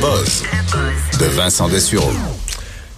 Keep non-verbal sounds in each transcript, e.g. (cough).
Buzz de Vincent Dessureau.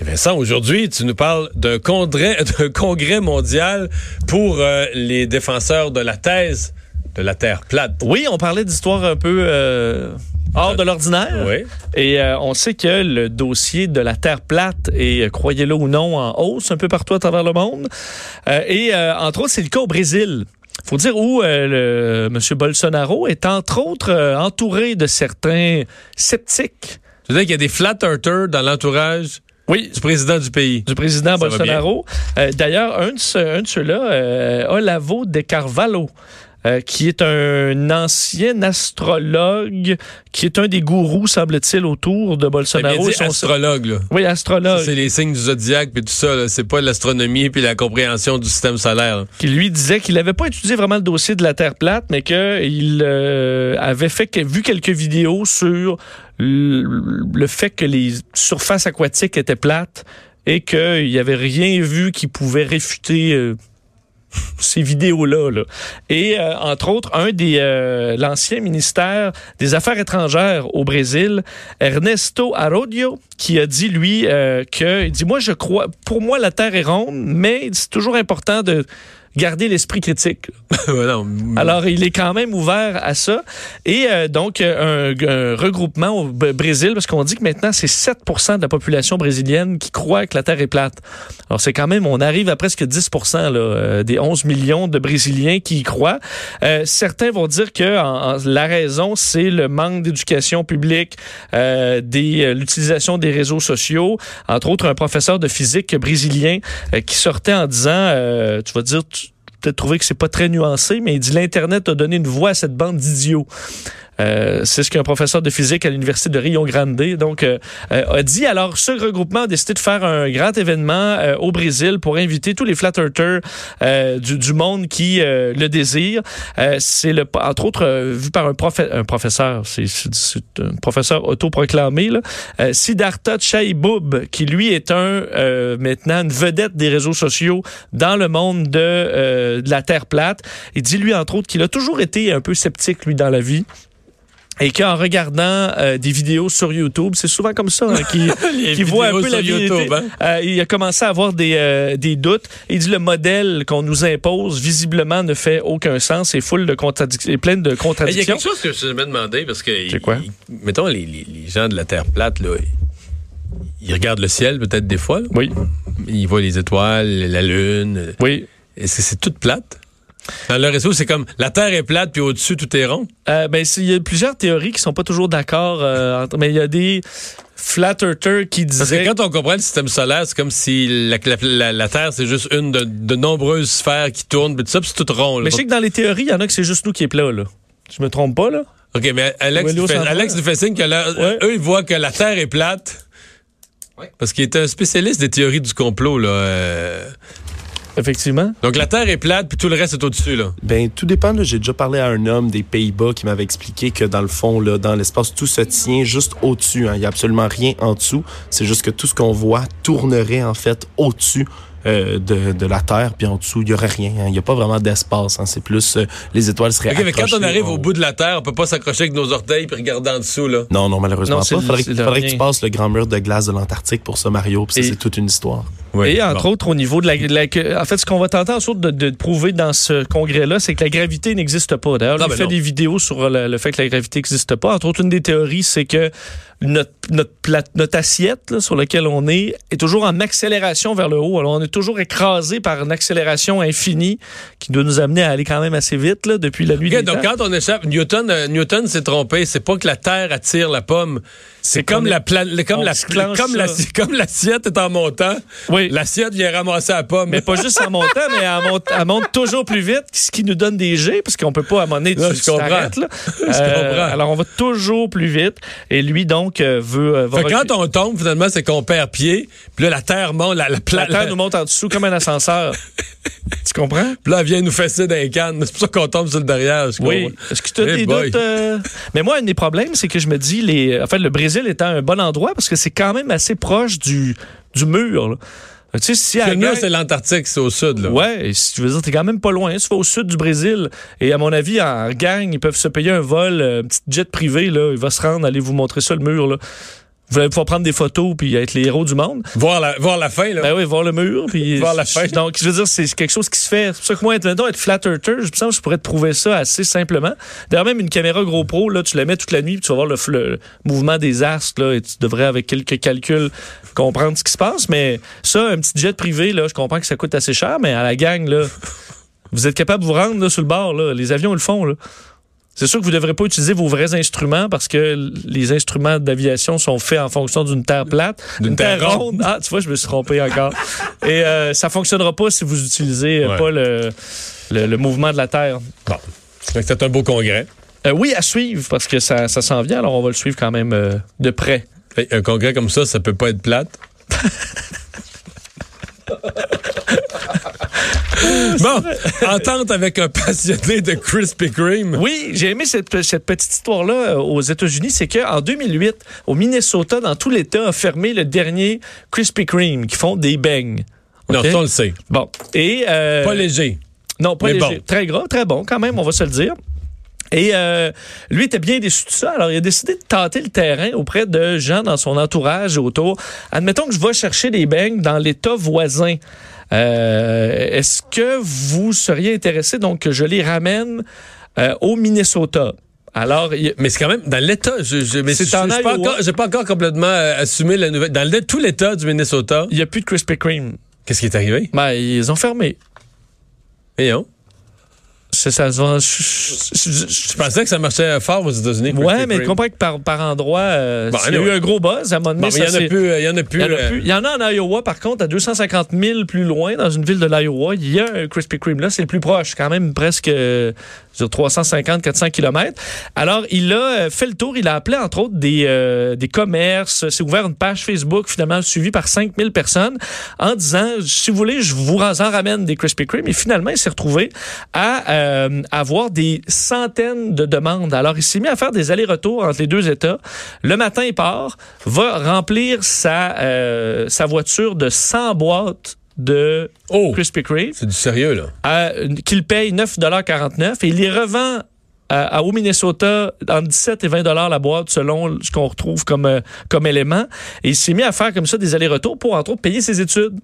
Et Vincent, aujourd'hui, tu nous parles d'un congrès, (laughs) d'un congrès mondial pour euh, les défenseurs de la thèse de la Terre plate. Oui, on parlait d'histoire un peu euh, hors de l'ordinaire. Oui. Et euh, on sait que le dossier de la Terre plate est, croyez-le ou non, en hausse un peu partout à travers le monde. Euh, et euh, entre autres, c'est le cas au Brésil. Faut dire où euh, le, M. Bolsonaro est entre autres euh, entouré de certains sceptiques. Tu veux dire qu'il y a des flat earthers dans l'entourage Oui, du président du pays? du président Ça Bolsonaro. Euh, D'ailleurs, un de, ce- un de ceux-là, euh, Olavo de Carvalho, euh, qui est un ancien astrologue, qui est un des gourous, semble-t-il, autour de Bolsonaro. dit et son- astrologue, là. Oui, astrologue. C'est les signes du zodiaque puis tout ça. là. C'est pas l'astronomie puis la compréhension du système solaire. là. qui lui disait qu'il n'avait pas étudié vraiment le dossier de la Terre plate, mais qu'il euh, avait fait vu quelques vidéos sur le, le fait que les surfaces aquatiques étaient plates et qu'il n'y avait rien vu qui pouvait réfuter euh, ces vidéos-là. là. Et euh, entre autres, un des euh, l'ancien ministère des Affaires étrangères au Brésil, Ernesto Arodio, qui a dit lui euh, que il dit moi je crois pour moi la Terre est ronde, mais c'est toujours important de garder l'esprit critique. (laughs) Non. Alors, il est quand même ouvert à ça. Et euh, donc, euh, un, un regroupement au Brésil, parce qu'on dit que maintenant, c'est 7% de la population brésilienne qui croit que la Terre est plate. Alors, c'est quand même, on arrive à presque 10 là, euh, des 11 millions de Brésiliens qui y croient. Euh, certains vont dire que en- en- la raison, c'est le manque d'éducation publique, euh, des euh, l'utilisation des réseaux sociaux. Entre autres, un professeur de physique brésilien euh, qui sortait en disant, euh, tu vas dire... tu- peut-être trouver que c'est pas très nuancé, mais il dit l'Internet a donné une voix à cette bande d'idiots. Euh, c'est ce qu'un professeur de physique à l'université de Rio Grande donc euh, euh, a dit. Alors, ce regroupement a décidé de faire un grand événement euh, au Brésil pour inviter tous les flat earthers euh, du, du monde qui le désirent. C'est le entre autres vu par un, profé- un professeur, c'est un professeur autoproclamé, là, Siddhartha Chaiboub, qui lui est un maintenant une vedette des réseaux sociaux dans le monde de, de la Terre plate. Il dit lui entre autres qu'il a toujours été un peu sceptique lui dans la vie. Et qu'en regardant euh, des vidéos sur YouTube, c'est souvent comme ça hein, qu'il (laughs) voit un peu la vérité. YouTube, hein? Euh, il a commencé à avoir des, euh, des doutes. Il dit le modèle qu'on nous impose visiblement ne fait aucun sens et full de contradictions, plein de Il y a contradictions. quelque chose que je me demandé parce que. C'est quoi? il- mettons, les, les- les gens de la Terre plate, là, ils, regardent le ciel peut-être des fois. là. Oui, Ils voient les étoiles, la lune. oui. Et c'est c'est tout plate. Dans leur réseau, c'est comme la Terre est plate puis au-dessus tout est rond. Euh, ben, il y a plusieurs théories qui sont pas toujours d'accord, euh, entre- mais il y a des flat earthers qui Parce que disaient quand on comprend le système solaire, c'est comme si la, la- la- la Terre, c'est juste une de, de nombreuses sphères qui tournent, puis tout ça, puis c'est tout rond. là. Mais je sais que dans les théories, il y en a que c'est juste nous qui est plat, là. Je me trompe pas, là? OK, mais Alex, nous fait. Alex nous fait signe que là, Ouais. eux, ils voient que la Terre est plate. Parce qu'il est un spécialiste des théories du complot, là. euh. Effectivement. Donc la Terre est plate, puis tout le reste est au-dessus, là. Ben, tout dépend. J'ai déjà parlé à un homme des Pays-Bas qui m'avait expliqué que dans le fond, là, dans l'espace, tout se tient juste au-dessus. hein. Il n'y a absolument rien en dessous. C'est juste que tout ce qu'on voit tournerait en fait au-dessus euh, de, de la Terre, puis en dessous, il y aurait rien. hein. Il n'y a pas vraiment d'espace. hein. C'est plus euh, les étoiles seraient mais quand on arrive en au bout de la Terre, on peut pas s'accrocher avec nos orteils puis regarder en dessous, là. Non, non, malheureusement Non, pas. le- Faudrait, le faudrait que tu passes le grand mur de glace de l'Antarctique pour ça, Mario. Puis ça, Et- c'est toute une histoire. Oui, Et entre bon. autres, au niveau de la, de la- que- En fait, ce qu'on va tenter en sorte de, de prouver dans ce congrès-là, c'est que la gravité n'existe pas. D'ailleurs, il mais fait non. des vidéos sur le, le fait que la gravité n'existe pas. Entre autres, une des théories, c'est que notre, notre, plate- notre assiette là, sur laquelle on est est toujours en accélération vers le haut. Alors, on est toujours écrasé par une accélération infinie qui doit nous amener à aller quand même assez vite là, depuis la nuit des donc temps. quand on échappe, Newton, euh, Newton s'est trompé. C'est pas que la Terre attire la pomme. C'est comme est- la pla- comme la comme la- ça. (laughs) comme l'assiette est en montant. Oui. L'assiette vient ramasser la pomme. Mais pas juste en montant, mais elle monte, elle monte toujours plus vite, ce qui nous donne des jets, parce qu'on peut pas Non, tu je comprends. là. (laughs) Je comprends. Alors, on va toujours plus vite. Et lui, donc, euh, veut... euh, va Fait quand on tombe, finalement, c'est qu'on perd pied. Puis là, la Terre monte, la, la, La Terre nous monte en dessous comme un ascenseur. tu comprends? Puis là, elle vient nous fesser dans les cannes. C'est pour ça qu'on tombe sur le derrière. Oui. Est-ce que tu as Eh des boy. doutes? euh? Mais moi, un des problèmes, c'est que je me dis, les... en fait, le Brésil étant un bon endroit, parce que c'est quand même assez proche du, du mur. là. Tu sais, si Le mur, c'est l'Antarctique, c'est au sud. Là. Ouais, si tu veux dire, t'es quand même pas loin. Tu vas au sud du Brésil. Et à mon avis, en gang, ils peuvent se payer un vol, euh, un petit jet privé, là. Il va se rendre, aller vous montrer ça, le mur, là. Vous allez pouvoir prendre des photos puis être les héros du monde. Voir, la, voir la fin. Là. Ben oui, voir le mur. Puis (laughs) Voir la fin. Donc, je veux dire, c'est quelque chose qui se fait. C'est pour ça que moi, être, être flat earther, je pense que je pourrais te prouver ça assez simplement. D'ailleurs, même une caméra GoPro, là, tu la mets toute la nuit puis tu vas voir le, le mouvement des astres, là, et tu devrais, avec quelques calculs, comprendre ce qui se passe. Mais ça, un petit jet privé, là, je comprends que ça coûte assez cher, mais à la gang, là, vous êtes capable de vous rendre là, sur le bord. Là. Les avions le font. Là. C'est sûr que vous ne devrez pas utiliser vos vrais instruments parce que les instruments d'aviation sont faits en fonction d'une terre plate. D'une terre ronde. Ah, tu vois, je me suis trompé encore. (laughs) Et euh, ça fonctionnera pas si vous utilisez euh, Ouais. pas le, le, le mouvement de la Terre. Bon. C'est un beau congrès. Euh, oui, à suivre parce que ça, ça s'en vient, alors on va le suivre quand même euh, de près. Un congrès comme ça, ça peut pas être plate. (laughs) (laughs) bon, entente avec un passionné de Krispy Kreme. Oui, j'ai aimé cette, cette petite histoire-là euh, aux États-Unis. C'est qu'en 2008, au Minnesota, dans tout l'État, a fermé le dernier Krispy Kreme qui font des beignes. Non, OK? ça, on le sait. Bon. Et, euh, Pas léger. Non, pas léger. bon. Très gras, très bon quand même, on va se le dire. Et euh, lui était bien déçu de ça. Alors, il a décidé de tenter le terrain auprès de gens dans son entourage et autour. Admettons que je vais chercher des beignes dans l'État voisin. Euh, Est-ce que vous seriez intéressé donc que je les ramène euh, au Minnesota? Alors, il- Mais c'est quand même dans l'État. Je, je, mais C'est pas Iowa. encore- j'ai pas encore complètement euh, assumé la nouvelle. Dans le- tout l'État du Minnesota, il n'y a plus de Krispy Kreme. qu'est-ce qui est arrivé? Ben, ils ont fermé. Voyons. C'est ça je- je- je- Je pensais que ça marchait fort aux États-Unis. Ouais, mais Kreme. comprends que par, par endroit, euh, Bon, il y a eu un gros buzz. À un moment donné, Bon, mais il y ça en a s'est- plus. euh, Il y en a plus. Il y, en a euh, plus. Il y en a en Iowa, par contre, à 250 000 plus loin, dans une ville de l'Iowa. Il y a un Krispy Kreme. Là, c'est le plus proche, quand même presque euh, je veux dire, 350-400 km. Alors, il a fait le tour. Il a appelé, entre autres, des, euh, des commerces. C'est ouvert une page Facebook, finalement, suivie par 5000 personnes, en disant, si vous voulez, je vous en ramène des Krispy Kreme. Et finalement, il s'est retrouvé à euh, avoir des centaines de demandes. Alors, il s'est mis à faire des allers-retours entre les deux États. Le matin, il part, va remplir sa, euh, sa voiture de 100 boîtes de Oh, Krispy Kreme c'est du sérieux, là. à- qu'il paye 9,49 et il les revend à, à- au Minnesota entre 17 et 20 dollars la boîte selon ce qu'on retrouve comme, euh, comme élément. Et il s'est mis à faire comme ça des allers-retours pour, entre autres, payer ses études.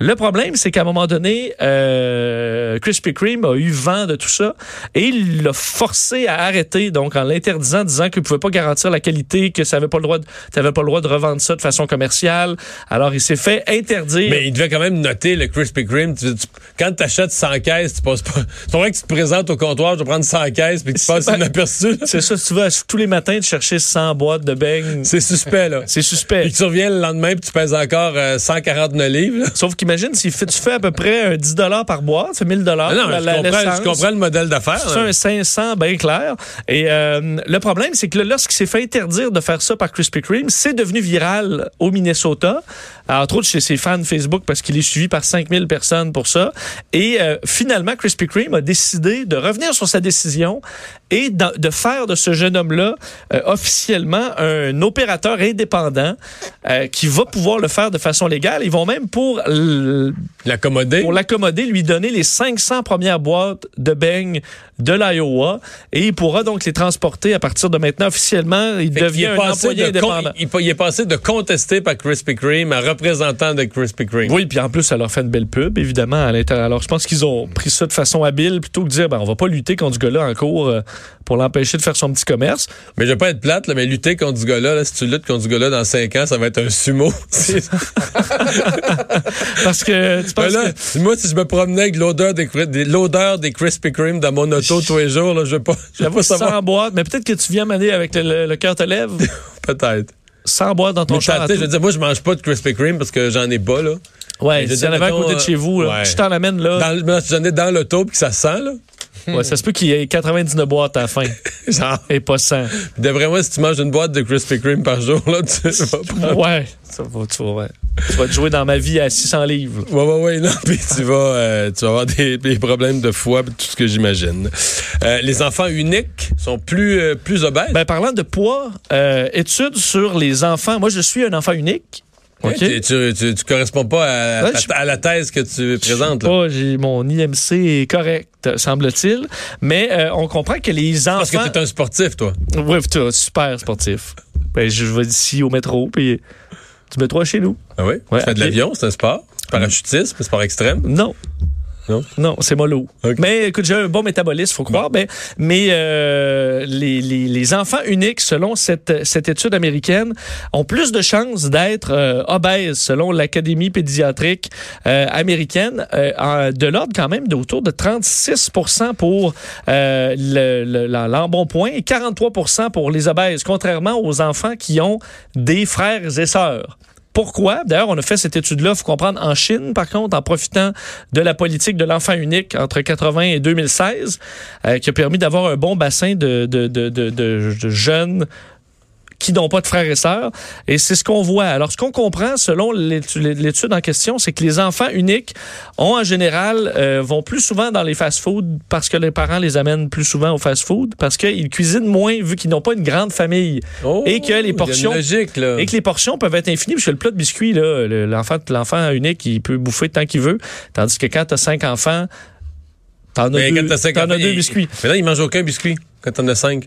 Le problème, c'est qu'à un moment donné, euh, Krispy Kreme a eu vent de tout ça et il l'a forcé à arrêter, donc en l'interdisant, disant qu'il pouvait pas garantir la qualité, que ça avait pas le droit, t'avais pas le droit de revendre ça de façon commerciale. Alors, il s'est fait interdire. Mais il devait quand même noter le Krispy Kreme. Tu- tu- quand tu achètes 100 caisses, tu passes pas. (laughs) C'est pas vrai que tu te présentes au comptoir, je vais prendre 100 caisses puis tu passes pas- inaperçu. là. C'est ça, tu vas tous les matins te chercher 100 boîtes de beignes, C'est suspect, là. c'est suspect. Puis que tu reviens le lendemain puis tu pèses encore euh, 149 livres. là. Sauf qu'imagine, si tu fais à peu près un 10 par boîte, c'est 1000 Ah non, je, comprends, je comprends le modèle d'affaires. C'est un 500 bien clair. Et euh, le problème, c'est que là, lorsqu'il s'est fait interdire de faire ça par Krispy Kreme, c'est devenu viral au Minnesota, entre autres chez ses fans Facebook, parce qu'il est suivi par 5000 personnes pour ça. Et euh, finalement, Krispy Kreme a décidé de revenir sur sa décision et de, de faire de ce jeune homme-là euh, officiellement un opérateur indépendant euh, qui va pouvoir le faire de façon légale. Ils vont même pour L'accommoder. pour l'accommoder, lui donner les 500 premières boîtes de beignes de l'Iowa et il pourra donc les transporter à partir de maintenant officiellement. Il Fait devient un employé de indépendant. il, il est passé de contester par Krispy Kreme à représentant de Krispy Kreme. Oui, puis en plus, ça leur fait une belle pub, évidemment, à l'intérieur. Alors, je pense qu'ils ont pris ça de façon habile plutôt que de dire, ben, on va pas lutter contre ce gars-là en cours. Euh, euh, pour l'empêcher de faire son petit commerce. Mais je vais pas être plate, là, mais lutter contre ce gars-là, là, si tu luttes contre ce gars-là dans 5 ans, ça va être un sumo. (laughs) Parce que tu Ben penses là, que moi, si je me promenais avec l'odeur des, des- l'odeur des Krispy Kreme dans mon auto tous les jours, là, je vais pas, je vais j'avoue pas sans savoir. boîte, mais peut-être que tu viens m'amener avec le, le- le cœur te lève, (laughs) Peut-être. sans boîte dans ton Mais char. tu je veux dire, moi, je mange pas de Krispy Kreme parce que j'en ai pas, là. Ouais, je veux si en avait à côté de chez vous, là, ouais. je t'en amène là. Dans, j'en ai dans l'auto puis que ça sent, là. Ouais, ça se peut qu'il y ait 99 boîtes à la fin (laughs) Genre, et pas 100. d'après moi, si tu manges une boîte de Krispy Kreme par jour, là, tu vas (laughs) pas. Ouais, ça va, tu vas, ouais. Tu vas te jouer dans ma vie à 600 livres. Ouais, ouais, ouais, non, (laughs) puis tu vas, euh, tu vas avoir des, des problèmes de foie, tout ce que j'imagine. Euh, les enfants uniques sont plus, euh, plus obèses? Ben, parlant de poids, études sur les enfants. Moi, je suis un enfant unique. Tu, tu, corresponds pas à, Ouais, la thèse que tu présentes. là. Pas, j'ai, mon IMC est correct, semble-t-il. Mais euh, on comprend que les Parce enfants. que tu es un sportif, toi. Ouais, tu es super sportif. Ben, je vais ici au métro, puis tu mets toi chez nous. Ah oui? Ouais, tu fais de l'avion, c'est un sport? Parachutisme, sport extrême? Non. Non? Non, c'est mollo. Mais écoute, j'ai un bon métabolisme, faut croire. Mais euh, les, les, les enfants uniques, selon cette, cette étude américaine, ont plus de chances d'être euh, obèses, selon l'Académie pédiatrique euh, américaine, euh, de l'ordre quand même d'autour de 36% pour euh, le- le- l'embonpoint et 43% pour les obèses, contrairement aux enfants qui ont des frères et sœurs. Pourquoi? D'ailleurs, on a fait cette étude-là, faut comprendre, en Chine, par contre, en profitant de la politique de l'enfant unique entre 80 et 2016, euh, qui a permis d'avoir un bon bassin de jeunes qui n'ont pas de frères et sœurs. Et c'est ce qu'on voit. Alors, ce qu'on comprend, selon l'étu- l'étude en question, c'est que les enfants uniques ont, en général, euh, vont plus souvent dans les fast-foods parce que les parents les amènent plus souvent au fast-food, parce qu'ils cuisinent moins vu qu'ils n'ont pas une grande famille. Oh, Et que les il portions- logique. Et que les portions peuvent être infinies, parce que le plat de biscuits, l'enfant, l'enfant unique, il peut bouffer tant qu'il veut. Tandis que quand tu as cinq enfants, t'en as, deux, as deux il- biscuits. Mais là, ils mangent aucun biscuit quand t'en as cinq.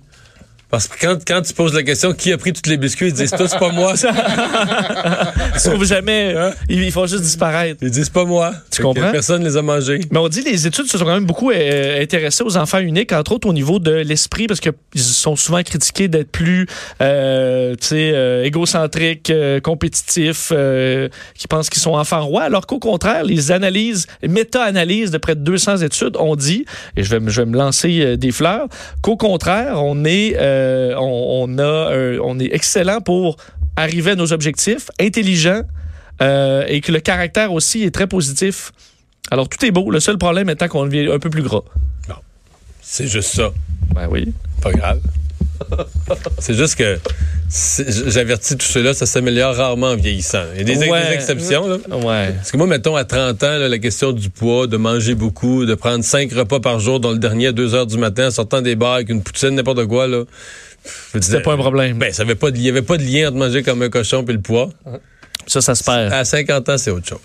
Parce que quand, quand tu poses la question qui a pris tous les biscuits, ils disent tous pas moi. (laughs) Sauf jamais, Hein? ils, ils font juste disparaître. Ils disent pas moi. Tu comprends? Personne les a mangés. Mais on dit les études se sont quand même beaucoup euh, intéressées aux enfants uniques, entre autres au niveau de l'esprit, parce qu'ils sont souvent critiqués d'être plus euh, tu sais, euh, égocentriques, euh, compétitifs, euh, qui pensent qu'ils sont enfants rois, alors qu'au contraire, les analyses, méta-analyses de près de 200 études ont dit, et je vais, me- je vais me lancer des fleurs, qu'au contraire, on est, euh, on, on a, euh, on est excellent pour arriver à nos objectifs, intelligent, euh, et que le caractère aussi est très positif. Alors, tout est beau. Le seul problème étant qu'on devient un peu plus gras. C'est juste ça. Ben oui. Pas grave. (laughs) C'est juste que j'avertis tous ceux-là, ça s'améliore rarement en vieillissant. Il y a des, Ouais. des exceptions, là. Ouais. Parce que moi, mettons, à 30 ans, là, la question du poids, de manger beaucoup, de prendre 5 repas par jour, dont le dernier à 2 heures du matin, en sortant des bars avec une poutine, n'importe quoi, là. C'était pas un problème. Ben, ça avait pas de- il y avait pas de lien entre manger comme un cochon et le poids. ça, ça se perd. À 50 ans, c'est autre chose.